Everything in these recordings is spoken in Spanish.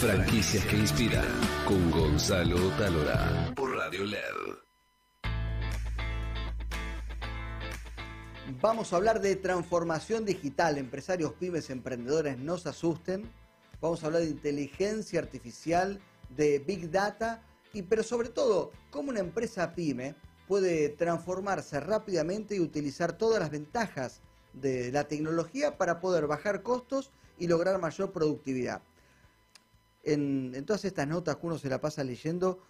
Franquicias que inspiran con Gonzalo Talora por Radio LED. Vamos a hablar de transformación digital. Empresarios, pymes, emprendedores, no se asusten. Vamos a hablar de inteligencia artificial, de big data, y pero sobre todo, cómo una empresa pyme puede transformarse rápidamente y utilizar todas las ventajas de la tecnología para poder bajar costos y lograr mayor productividad. En, todas estas notas que uno se la pasa leyendo,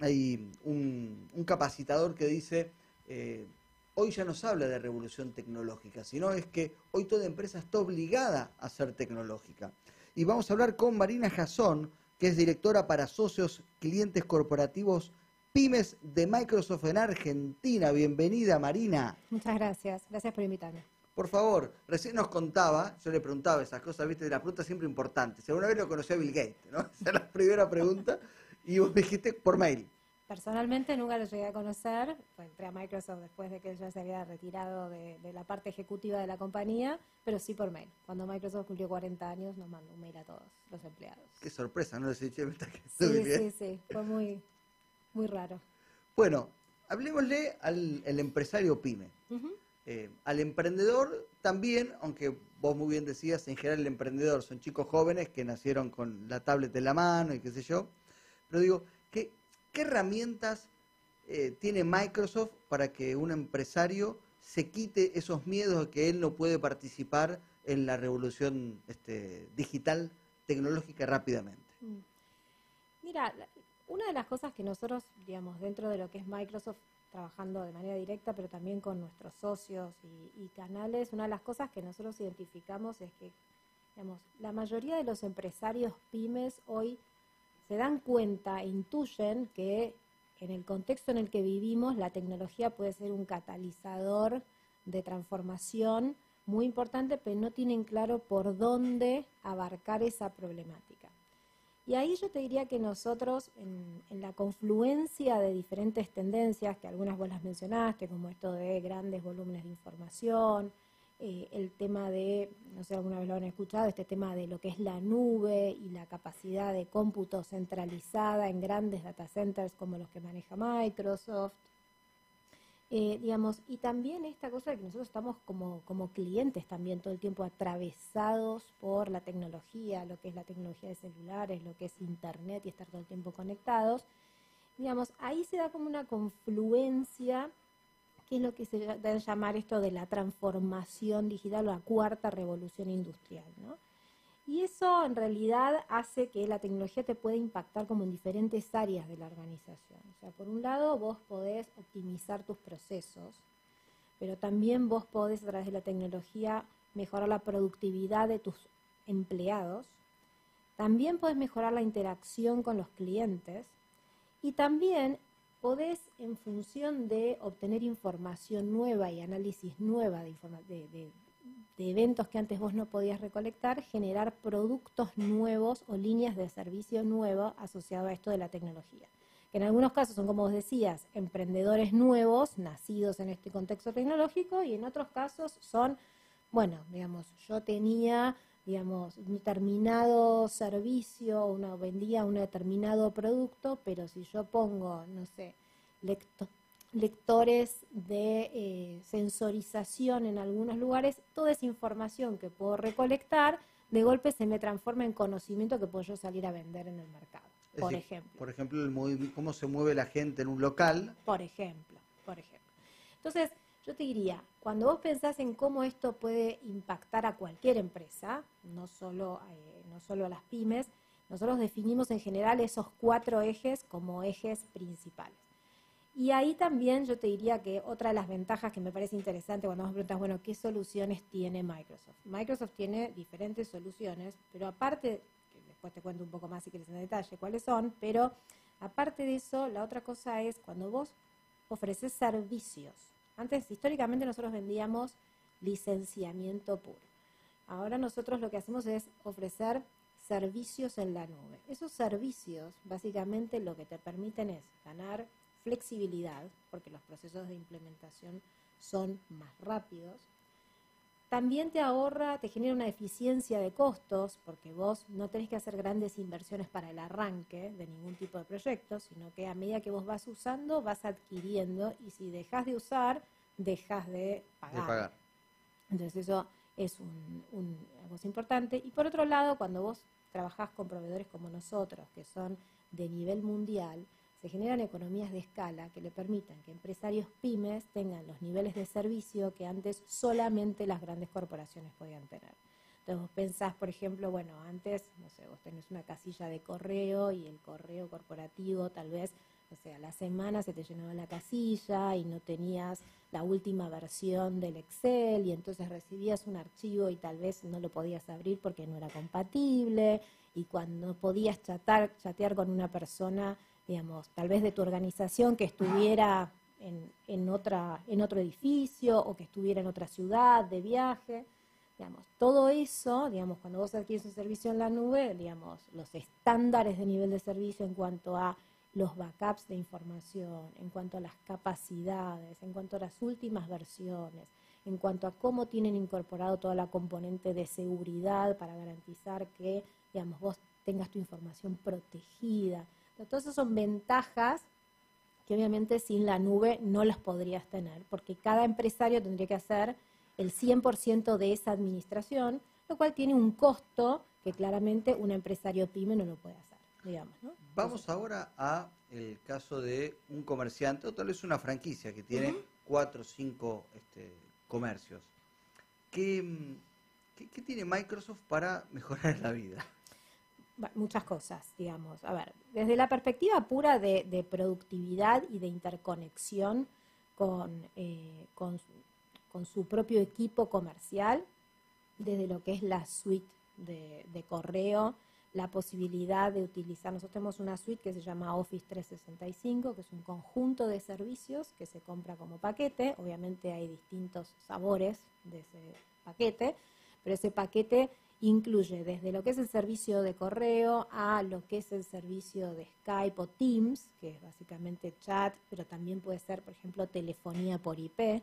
hay un, capacitador que dice, eh, hoy ya no se habla de revolución tecnológica, sino es que hoy toda empresa está obligada a ser tecnológica. Y vamos a hablar con Marina Jasón, que es directora para socios, clientes corporativos pymes de Microsoft en Argentina. Bienvenida, Marina. Muchas gracias. Gracias por invitarme. Por favor, recién nos contaba, yo le preguntaba esas cosas, viste, de la pregunta siempre importante. Si alguna vez lo conoció a Bill Gates, ¿no? Esa es la primera pregunta. Y vos me dijiste por mail. Personalmente nunca lo llegué a conocer, entré a Microsoft después de que ya se había retirado de, la parte ejecutiva de la compañía, pero sí por mail. Cuando Microsoft cumplió 40 años nos mandó un mail a todos los empleados. Qué sorpresa, ¿no? sí, sí, sí, fue muy, muy raro. Bueno, hablemosle al el empresario pyme. Eh, al emprendedor también, aunque vos muy bien decías, en general el emprendedor son chicos jóvenes que nacieron con la tablet en la mano y qué sé yo. Pero digo, ¿qué, herramientas eh, tiene Microsoft para que un empresario se quite esos miedos de que él no puede participar en la revolución este, digital tecnológica rápidamente? Mm. Mira, una de las cosas que nosotros, digamos, dentro de lo que es Microsoft, trabajando de manera directa, pero también con nuestros socios y, canales, una de las cosas que nosotros identificamos es que, digamos, la mayoría de los empresarios pymes hoy se dan cuenta e intuyen que en el contexto en el que vivimos la tecnología puede ser un catalizador de transformación muy importante, pero no tienen claro por dónde abarcar esa problemática. Y ahí yo te diría que nosotros, en, la confluencia de diferentes tendencias, que algunas vos las mencionaste, como esto de grandes volúmenes de información, eh, el tema de, no sé, alguna vez lo han escuchado, este tema de lo que es la nube y la capacidad de cómputo centralizada en grandes data centers como los que maneja Microsoft, eh, digamos, y también esta cosa de que nosotros estamos como, como clientes también todo el tiempo atravesados por la tecnología, lo que es la tecnología de celulares, lo que es internet y estar todo el tiempo conectados, digamos, ahí se da como una confluencia, que es lo que se debe llamar esto de la transformación digital o la cuarta revolución industrial, ¿no? Y eso en realidad hace que la tecnología te pueda impactar como en diferentes áreas de la organización. O sea, por un lado vos podés optimizar tus procesos, pero también vos podés a través de la tecnología mejorar la productividad de tus empleados. También podés mejorar la interacción con los clientes y también podés, en función de obtener información nueva y análisis nueva de, de, de eventos que antes vos no podías recolectar, generar productos nuevos o líneas de servicio nuevos asociados a esto de la tecnología. Que en algunos casos son, como vos decías, emprendedores nuevos, nacidos en este contexto tecnológico, y en otros casos son, bueno, digamos, yo tenía, digamos, un determinado servicio, uno vendía un determinado producto, pero si yo pongo, no sé, lector lectores de eh, sensorización en algunos lugares, toda esa información que puedo recolectar, de golpe se me transforma en conocimiento que puedo yo salir a vender en el mercado, por ejemplo. Por ejemplo, el cómo se mueve la gente en un local. Por ejemplo, por ejemplo. Entonces, yo te diría, cuando vos pensás en cómo esto puede impactar a cualquier empresa, no solo, eh, no solo a las pymes, nosotros definimos en general esos cuatro ejes como ejes principales. Y ahí también yo te diría que otra de las ventajas que me parece interesante cuando vos preguntas, bueno, ¿qué soluciones tiene Microsoft? Microsoft tiene diferentes soluciones, pero aparte, que después te cuento un poco más si quieres en detalle cuáles son, pero aparte de eso, la otra cosa es cuando vos ofreces servicios. Antes, históricamente nosotros vendíamos licenciamiento puro. Ahora nosotros lo que hacemos es ofrecer servicios en la nube. Esos servicios básicamente lo que te permiten es ganar flexibilidad, porque los procesos de implementación son más rápidos. también te ahorra, te genera una eficiencia de costos, porque vos no tenés que hacer grandes inversiones para el arranque de ningún tipo de proyecto, sino que a medida que vos vas usando, vas adquiriendo, y si dejas de usar, dejas de pagar. Entonces eso es un, un, algo importante. Y por otro lado, cuando vos trabajás con proveedores como nosotros, que son de nivel mundial, se generan economías de escala que le permitan que empresarios pymes tengan los niveles de servicio que antes solamente las grandes corporaciones podían tener. Entonces vos pensás, por ejemplo, bueno, antes, no sé, vos tenés una casilla de correo y el correo corporativo tal vez, o sea, la semana se te llenaba la casilla y no tenías la última versión del Excel y entonces recibías un archivo y tal vez no lo podías abrir porque no era compatible y cuando podías chatar, chatear con una persona digamos, tal vez de tu organización que estuviera en, en, otra, en otro edificio o que estuviera en otra ciudad de viaje. Digamos, todo eso, digamos, cuando vos adquieres un servicio en la nube, digamos, los estándares de nivel de servicio en cuanto a los backups de información, en cuanto a las capacidades, en cuanto a las últimas versiones, en cuanto a cómo tienen incorporado toda la componente de seguridad para garantizar que, digamos, vos tengas tu información protegida. Entonces, esas son ventajas que obviamente sin la nube no las podrías tener, porque cada empresario tendría que hacer el 100% de esa administración, lo cual tiene un costo que claramente un empresario pyme no lo puede hacer, digamos. Vamos ahora a el caso de un comerciante o tal vez una franquicia que tiene cuatro o cinco este, comercios. ¿Qué, ¿Qué tiene Microsoft para mejorar la vida? Muchas cosas, digamos. A ver, desde la perspectiva pura de, productividad y de interconexión con, eh, con, su propio equipo comercial, desde lo que es la suite de, de, correo, la posibilidad de utilizar, nosotros tenemos una suite que se llama Office 365, que es un conjunto de servicios que se compra como paquete, obviamente hay distintos sabores de ese paquete, pero ese paquete incluye desde lo que es el servicio de correo a lo que es el servicio de Skype o Teams, que es básicamente chat, pero también puede ser, por ejemplo, telefonía por IP.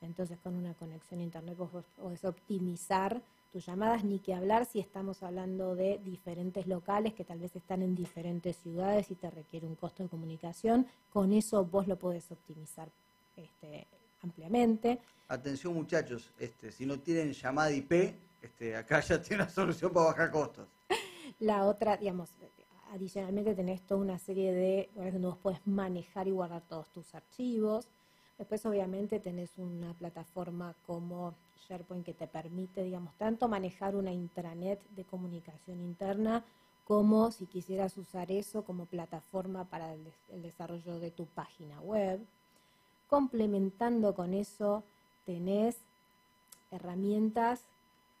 Entonces, con una conexión a Internet vos podés optimizar tus llamadas, ni que hablar si estamos hablando de diferentes locales que tal vez están en diferentes ciudades y te requiere un costo de comunicación. Con eso vos lo podés optimizar este, ampliamente. Atención muchachos, este, si no tienen llamada IP, este, acá ya tiene una solución para bajar costos. La otra, digamos, adicionalmente tenés toda una serie de lugares donde vos podés manejar y guardar todos tus archivos. Después, obviamente, tenés una plataforma como SharePoint que te permite, digamos, tanto manejar una intranet de comunicación interna como si quisieras usar eso como plataforma para el desarrollo de tu página web. Complementando con eso, tenés herramientas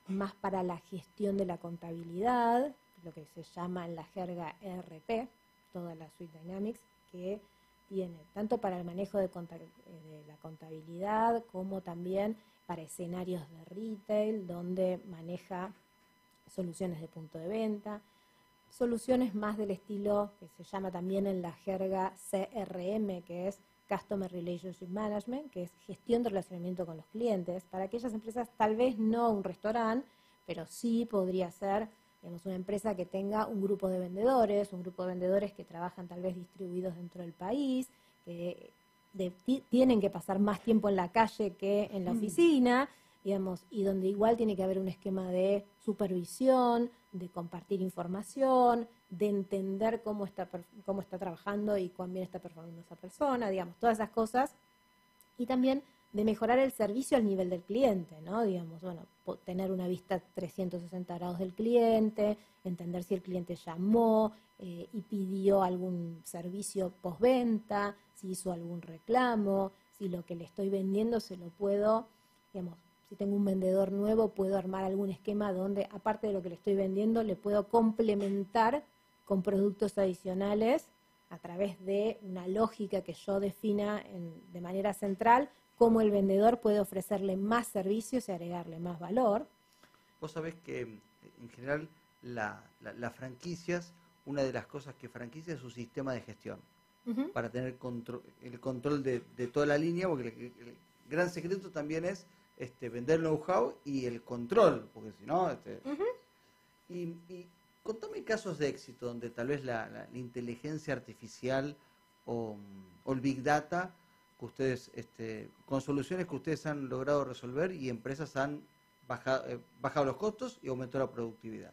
más para la gestión de la contabilidad, lo que se llama en la jerga ERP, toda la suite Dynamics, que tiene tanto para el manejo de, de, la contabilidad como también para escenarios de retail, donde maneja soluciones de punto de venta, soluciones más del estilo que se llama también en la jerga CRM, que es Customer Relationship Management, que es gestión de relacionamiento con los clientes. Para aquellas empresas, tal vez no un restaurante, pero sí podría ser digamos, una empresa que tenga un grupo de vendedores, un grupo de vendedores que trabajan tal vez distribuidos dentro del país, que tienen que pasar más tiempo en la calle que en la mm. Digamos, y donde igual tiene que haber un esquema de supervisión, de compartir información, de entender cómo está, cómo está trabajando y cuán bien está performando esa persona, digamos, todas esas cosas. Y también de mejorar el servicio al nivel del cliente, ¿no? Digamos, bueno, tener una vista 360 grados del cliente, entender si el cliente llamó eh, y pidió algún servicio postventa, si hizo algún reclamo, si lo que le estoy vendiendo se lo puedo, digamos, si tengo un vendedor nuevo, puedo armar algún esquema donde, aparte de lo que le estoy vendiendo, le puedo complementar con productos adicionales a través de una lógica que yo defina de manera central, cómo el vendedor puede ofrecerle más servicios y agregarle más valor. Vos sabés que en general las franquicias, una de las cosas que franquicia es su sistema de gestión, para tener el control de, toda la línea, porque el gran secreto también es este, vender know-how y el control, porque si no... Este, y, y, contame casos de éxito donde tal vez la, la, inteligencia artificial o, o, el big data, que ustedes, este, con soluciones que ustedes han logrado resolver y empresas han bajado, eh, bajado los costos y aumentado la productividad.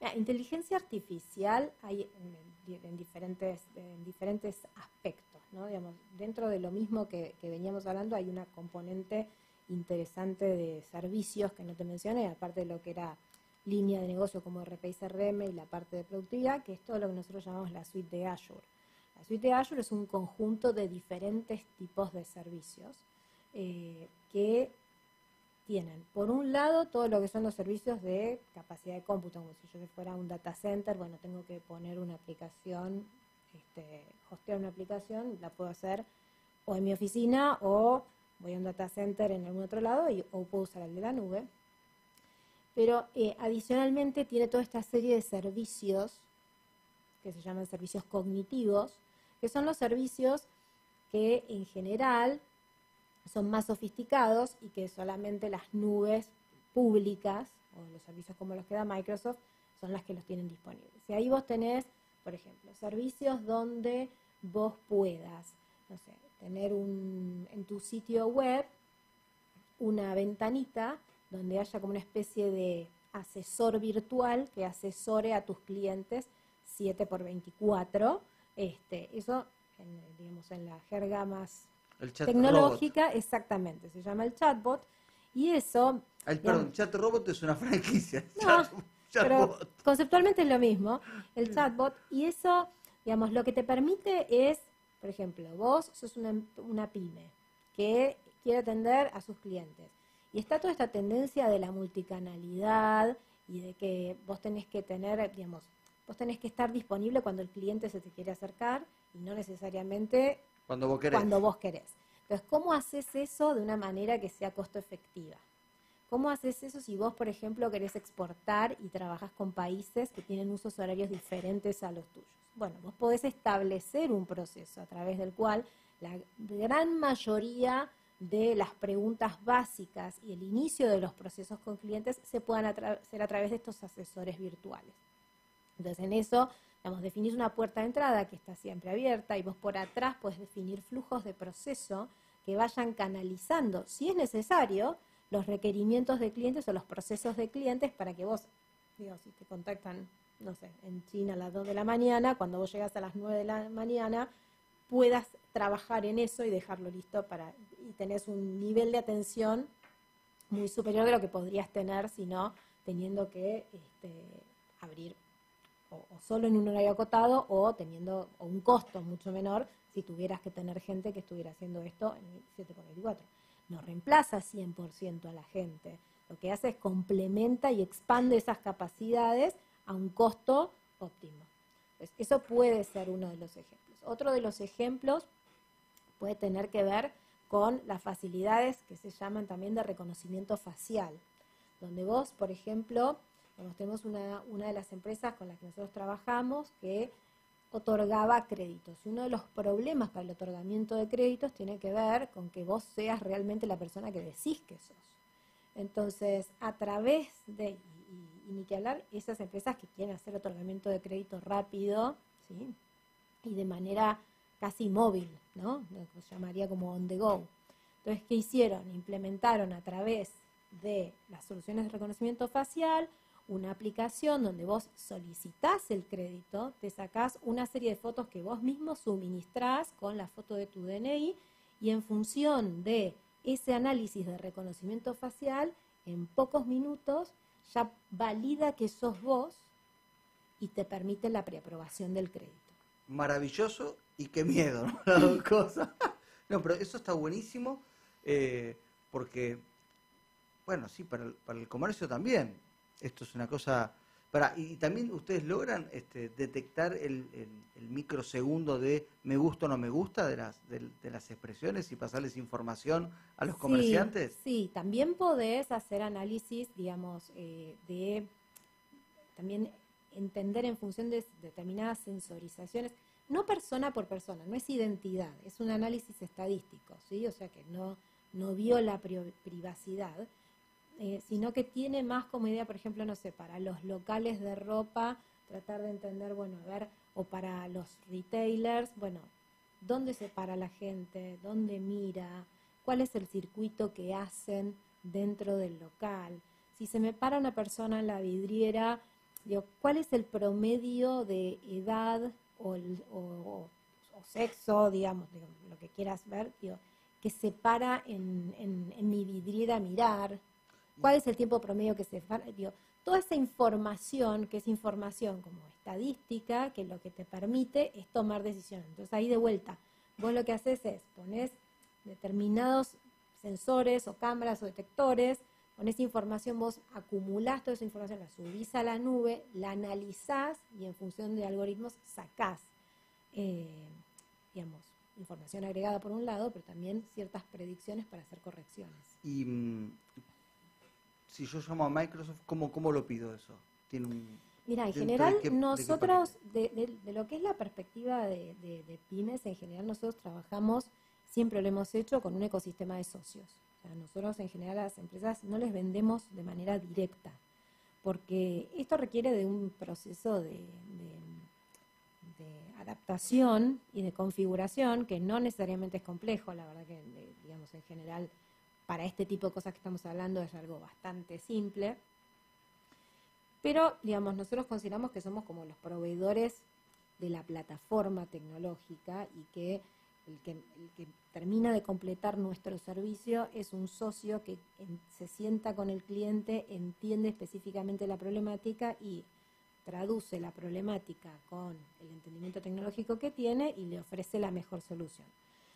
La inteligencia artificial hay en, en, diferentes, en diferentes aspectos, ¿no? Digamos, dentro de lo mismo que, que, veníamos hablando hay una componente interesante de servicios que no te mencioné, aparte de lo que era línea de negocio como RP y CRM y la parte de productividad, que es todo lo que nosotros llamamos la suite de Azure. La suite de Azure es un conjunto de diferentes tipos de servicios eh, que tienen, por un lado, todo lo que son los servicios de capacidad de cómputo, como si yo fuera un data center, bueno, tengo que poner una aplicación, este, hostear una aplicación, la puedo hacer o en mi oficina o voy a un data center en algún otro lado o puedo usar el de la nube. Pero eh, adicionalmente tiene toda esta serie de servicios que se llaman servicios cognitivos, que son los servicios que en general son más sofisticados y que solamente las nubes públicas o los servicios como los que da Microsoft son las que los tienen disponibles. Y ahí vos tenés, por ejemplo, servicios donde vos puedas, no sé, tener un, en tu sitio web una ventanita donde haya como una especie de asesor virtual que asesore a tus clientes 7 por 24. Este, eso, en, digamos, en la jerga más tecnológica, robot. exactamente, se llama el chatbot. Y eso... Perdón, chat robot es una franquicia. No, chat, pero conceptualmente es lo mismo, el chatbot. Y eso, digamos, lo que te permite es, por ejemplo, vos sos una, una pyme que quiere atender a sus clientes. Y está toda esta tendencia de la multicanalidad y de que vos tenés que tener, digamos, vos tenés que estar disponible cuando el cliente se te quiere acercar y no necesariamente cuando vos querés. Cuando vos querés. Entonces, ¿cómo haces eso de una manera que sea costo efectiva? ¿Cómo haces eso si vos, por ejemplo, querés exportar y trabajas con países que tienen usos horarios diferentes a los tuyos? Bueno, vos podés establecer un proceso a través del cual la gran mayoría de las preguntas básicas y el inicio de los procesos con clientes se puedan hacer a través de estos asesores virtuales. Entonces, en eso Digamos, definís una puerta de entrada que está siempre abierta y vos por atrás puedes definir flujos de proceso que vayan canalizando, si es necesario, los requerimientos de clientes o los procesos de clientes para que vos, digo, si te contactan, no sé, en China a las 2 de la mañana, cuando vos llegas a las 9 de la mañana, puedas trabajar en eso y dejarlo listo para, y tenés un nivel de atención muy superior de lo que podrías tener si no teniendo que este, abrir o, solo en un horario acotado o teniendo o un costo mucho menor si tuvieras que tener gente que estuviera haciendo esto en 7 por 24. No reemplaza 100% a la gente. Lo que hace es complementa y expande esas capacidades a un costo óptimo. Pues eso puede ser uno de los ejemplos. Otro de los ejemplos puede tener que ver con las facilidades que se llaman también de reconocimiento facial, donde vos, por ejemplo, tenemos una, una de las empresas con las que nosotros trabajamos que otorgaba créditos. Y uno de los problemas para el otorgamiento de créditos tiene que ver con que vos seas realmente la persona que decís que sos. Entonces, a través de, y, ni que hablar, esas empresas que quieren hacer otorgamiento de crédito rápido, ¿sí? Y de manera casi móvil, ¿no? Lo se llamaría como on the go. Entonces, ¿qué hicieron? Implementaron a través de las soluciones de reconocimiento facial una aplicación donde vos solicitás el crédito, te sacás una serie de fotos que vos mismo suministrás con la foto de tu DNI y en función de ese análisis de reconocimiento facial, en pocos minutos ya valida que sos vos y te permite la preaprobación del crédito. Maravilloso y qué miedo, ¿no? Las dos cosas. No, pero eso está buenísimo eh, porque, bueno, sí, para el, para el comercio también esto es una cosa... Para, y también ustedes logran este, detectar el, el, el, microsegundo de me gusta o no me gusta de las, de, de las expresiones y pasarles información a los comerciantes. Sí, sí. también podés hacer análisis, digamos, eh, de también entender en función de determinadas sensorizaciones, no persona por persona, no es identidad, es un análisis estadístico, ¿sí? O sea que no, no viola privacidad, eh, sino que tiene más como idea, por ejemplo, no sé, para los locales de ropa, tratar de entender, bueno, a ver, o para los retailers, bueno, ¿dónde se para la gente? ¿Dónde mira? ¿Cuál es el circuito que hacen dentro del local? Si se me para una persona en la vidriera, digo, ¿cuál es el promedio de edad o, sexo, digamos, lo que quieras ver, digo, que se para en, en, mi vidriera a mirar? ¿Cuál es el tiempo promedio que se? Digo, toda esa información, que es información como estadística, que lo que te permite es tomar decisiones. Entonces ahí de vuelta, vos lo que haces es pones determinados sensores o cámaras o detectores con esa información vos acumulás toda esa información, la subís a la nube, la analizás y en función de algoritmos sacás, eh, digamos, información agregada por un lado, pero también ciertas predicciones para hacer correcciones. Y mm, si yo llamo a Microsoft, ¿cómo, cómo lo pido eso? ¿Tiene Mira, en general nosotros, de, lo que es la perspectiva de, de pymes, en general nosotros trabajamos, siempre lo hemos hecho con un ecosistema de socios nosotros en general a las empresas no les vendemos de manera directa, porque esto requiere de un proceso de, adaptación y de configuración que no necesariamente es complejo, la verdad que digamos en general para este tipo de cosas que estamos hablando es algo bastante simple. Pero, digamos, nosotros consideramos que somos como los proveedores de la plataforma tecnológica y que el que, termina de completar nuestro servicio es un socio que se sienta con el cliente, entiende específicamente la problemática y traduce la problemática con el entendimiento tecnológico que tiene y le ofrece la mejor solución.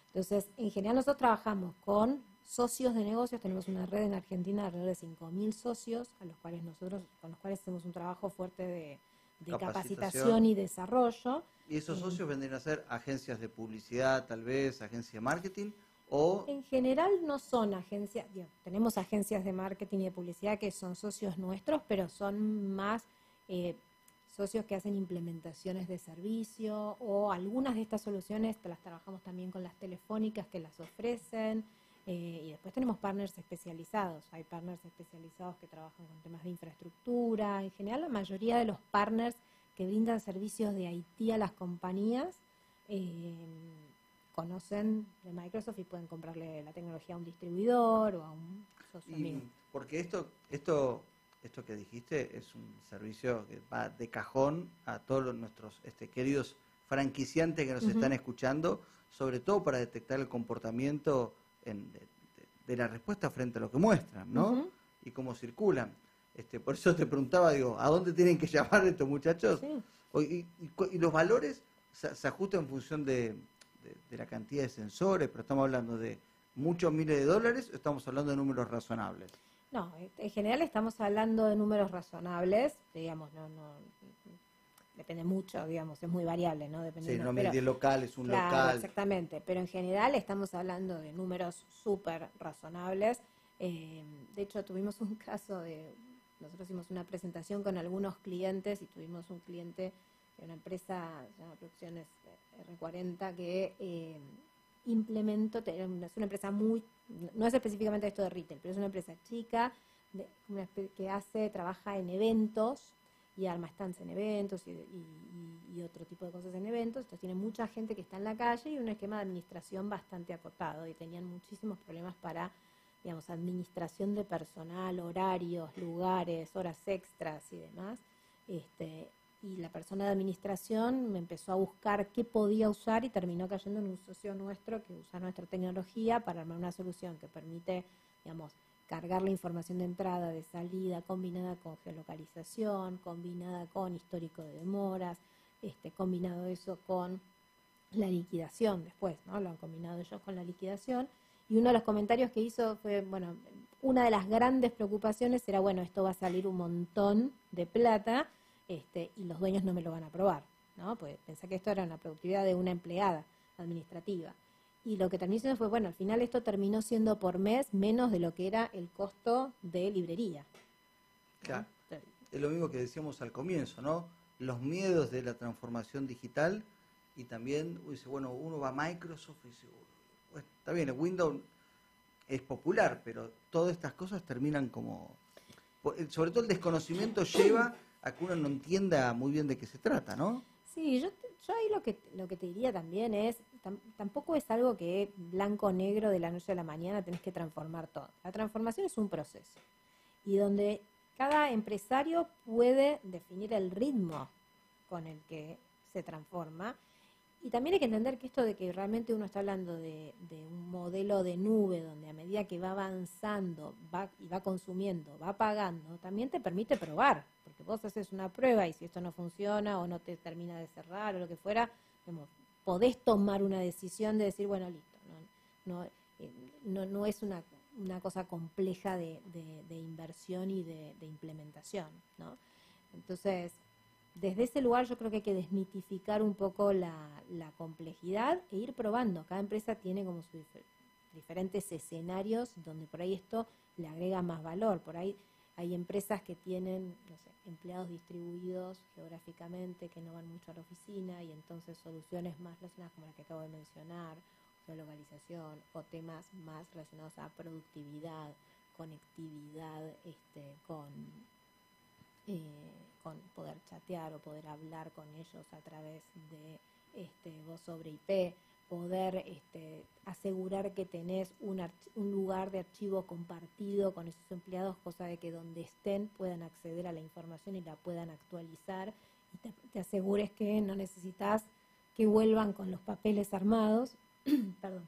Entonces, en general nosotros trabajamos con socios de negocios, tenemos una red en Argentina de alrededor de 5.000 socios, a los cuales nosotros, con los cuales hacemos un trabajo fuerte de, de capacitación. y desarrollo. ¿Y esos eh, socios vendrían a ser agencias de publicidad, tal vez, agencias de marketing? O... En general no son agencias, tenemos agencias de marketing y de publicidad que son socios nuestros, pero son más eh, socios que hacen implementaciones de servicio o algunas de estas soluciones las trabajamos también con las telefónicas que las ofrecen. Eh, y después tenemos partners especializados. Hay partners especializados que trabajan con temas de infraestructura. En general, la mayoría de los partners que brindan servicios de IT a las compañías eh, conocen de Microsoft y pueden comprarle la tecnología a un distribuidor o a un socio Porque esto, esto, esto que dijiste es un servicio que va de cajón a todos nuestros este, queridos franquiciantes que nos están escuchando, sobre todo para detectar el comportamiento de, la respuesta frente a lo que muestran, ¿no? Y cómo circulan. Este, por eso te preguntaba, digo, ¿a dónde tienen que llamar estos muchachos? Y, los valores se, ajustan en función de, la cantidad de sensores, pero estamos hablando de muchos miles de dólares o estamos hablando de números razonables. No, en general estamos hablando de números razonables, digamos, no, no, depende mucho, digamos, es muy variable, ¿no? Dependiendo, sí, no pero, local, es un local. Exactamente, pero en general estamos hablando de números súper razonables. Eh, de hecho, tuvimos un caso de, nosotros hicimos una presentación con algunos clientes y tuvimos un cliente de una empresa, se llama Producciones R40, que eh, implementó, es una empresa muy, no es específicamente esto de retail, pero es una empresa chica que hace, trabaja en eventos y arma stands en eventos y, otro tipo de cosas en eventos. Entonces tiene mucha gente que está en la calle y un esquema de administración bastante acotado y tenían muchísimos problemas para, digamos, administración de personal, horarios, lugares, horas extras y demás. Este, y la persona de administración me empezó a buscar qué podía usar y terminó cayendo en un socio nuestro que usa nuestra tecnología para armar una solución que permite, digamos, cargar la información de entrada, de salida, combinada con geolocalización, combinada con histórico de demoras, este, combinado eso con la liquidación después, ¿no? Lo han combinado ellos con la liquidación. Y uno de los comentarios que hizo fue, bueno, una de las grandes preocupaciones era, bueno, esto va a salir un montón de plata este, y los dueños no me lo van a aprobar, ¿no? Pues pensé que esto era una productividad de una empleada administrativa. Y lo que terminó siendo fue, bueno, al final esto terminó siendo por mes menos de lo que era el costo de librería. Claro. Es lo mismo que decíamos al comienzo, ¿no? Los miedos de la transformación digital y también, dice, bueno, uno va a Microsoft y dice, está bien, el Windows es popular, pero todas estas cosas terminan como... eh, Sobre todo el desconocimiento lleva a que uno no entienda muy bien de qué se trata, ¿no? Sí, yo, yo ahí lo que, lo que te diría también es, tampoco es algo que blanco negro de la noche a la mañana tenés que transformar todo. La transformación es un proceso y donde cada empresario puede definir el ritmo con el que se transforma. Y también hay que entender que esto de que realmente uno está hablando de, de un modelo de nube donde a medida que va avanzando va, y va consumiendo, va pagando, también te permite probar. Porque vos haces una prueba y si esto no funciona o no te termina de cerrar o lo que fuera, podés tomar una decisión de decir, bueno, listo, no, no, eh, no, no es una, una cosa compleja de, de- inversión y de, implementación. ¿no? Entonces, desde ese lugar yo creo que hay que desmitificar un poco la, la complejidad e ir probando. Cada empresa tiene como sus difer- diferentes escenarios donde por ahí esto le agrega más valor. Por ahí hay empresas que tienen no sé, empleados distribuidos geográficamente que no van mucho a la oficina y entonces soluciones más relacionadas como las que acabo de mencionar, geolocalización o temas más relacionados a productividad, conectividad este, con eh, con poder chatear o poder hablar con ellos a través de este, voz sobre IP, poder este, asegurar que tenés un, un lugar de archivo compartido con esos empleados, cosa de que donde estén puedan acceder a la información y la puedan actualizar y te, te asegures que no necesitas que vuelvan con los papeles armados. Perdón.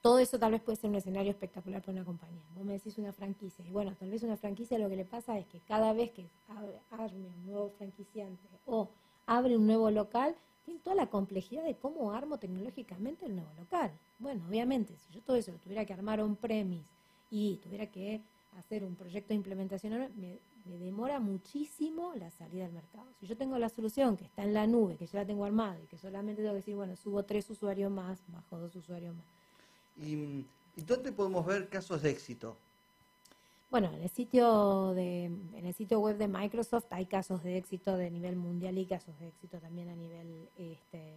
Todo eso tal vez puede ser un escenario espectacular para una compañía. Vos me decís una franquicia. Y bueno, tal vez una franquicia lo que le pasa es que cada vez que abre, arme un nuevo franquiciante o abre un nuevo local, tiene toda la complejidad de cómo armo tecnológicamente el nuevo local. Bueno, obviamente, si yo todo eso lo tuviera que armar on-premise y tuviera que hacer un proyecto de implementación, me, demora muchísimo la salida al mercado. Si yo tengo la solución que está en la nube, que yo la tengo armada y que solamente tengo que decir, bueno, subo tres usuarios más, bajo dos usuarios más. ¿Y, y dónde podemos ver casos de éxito? Bueno, en el sitio de, en el sitio web de Microsoft hay casos de éxito de nivel mundial y casos de éxito también a nivel este,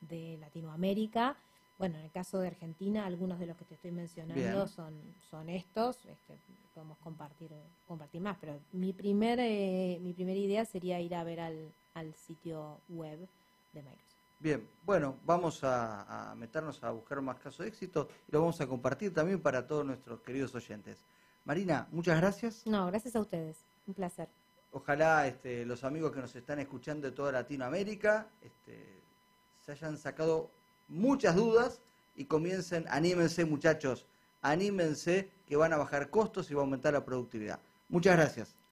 de Latinoamérica. Bueno, en el caso de Argentina, algunos de los que te estoy mencionando Bien. son, son estos. Este, podemos compartir, compartir más, pero mi primer, eh, mi primera idea sería ir a ver al, al sitio web de Microsoft. Bien, bueno, vamos a, a meternos a buscar más casos de éxito y lo vamos a compartir también para todos nuestros queridos oyentes. Marina, muchas gracias. No, gracias a ustedes. Un placer. Ojalá este, los amigos que nos están escuchando de toda Latinoamérica este, se hayan sacado muchas dudas y comiencen, anímense muchachos, anímense que van a bajar costos y va a aumentar la productividad. Muchas gracias.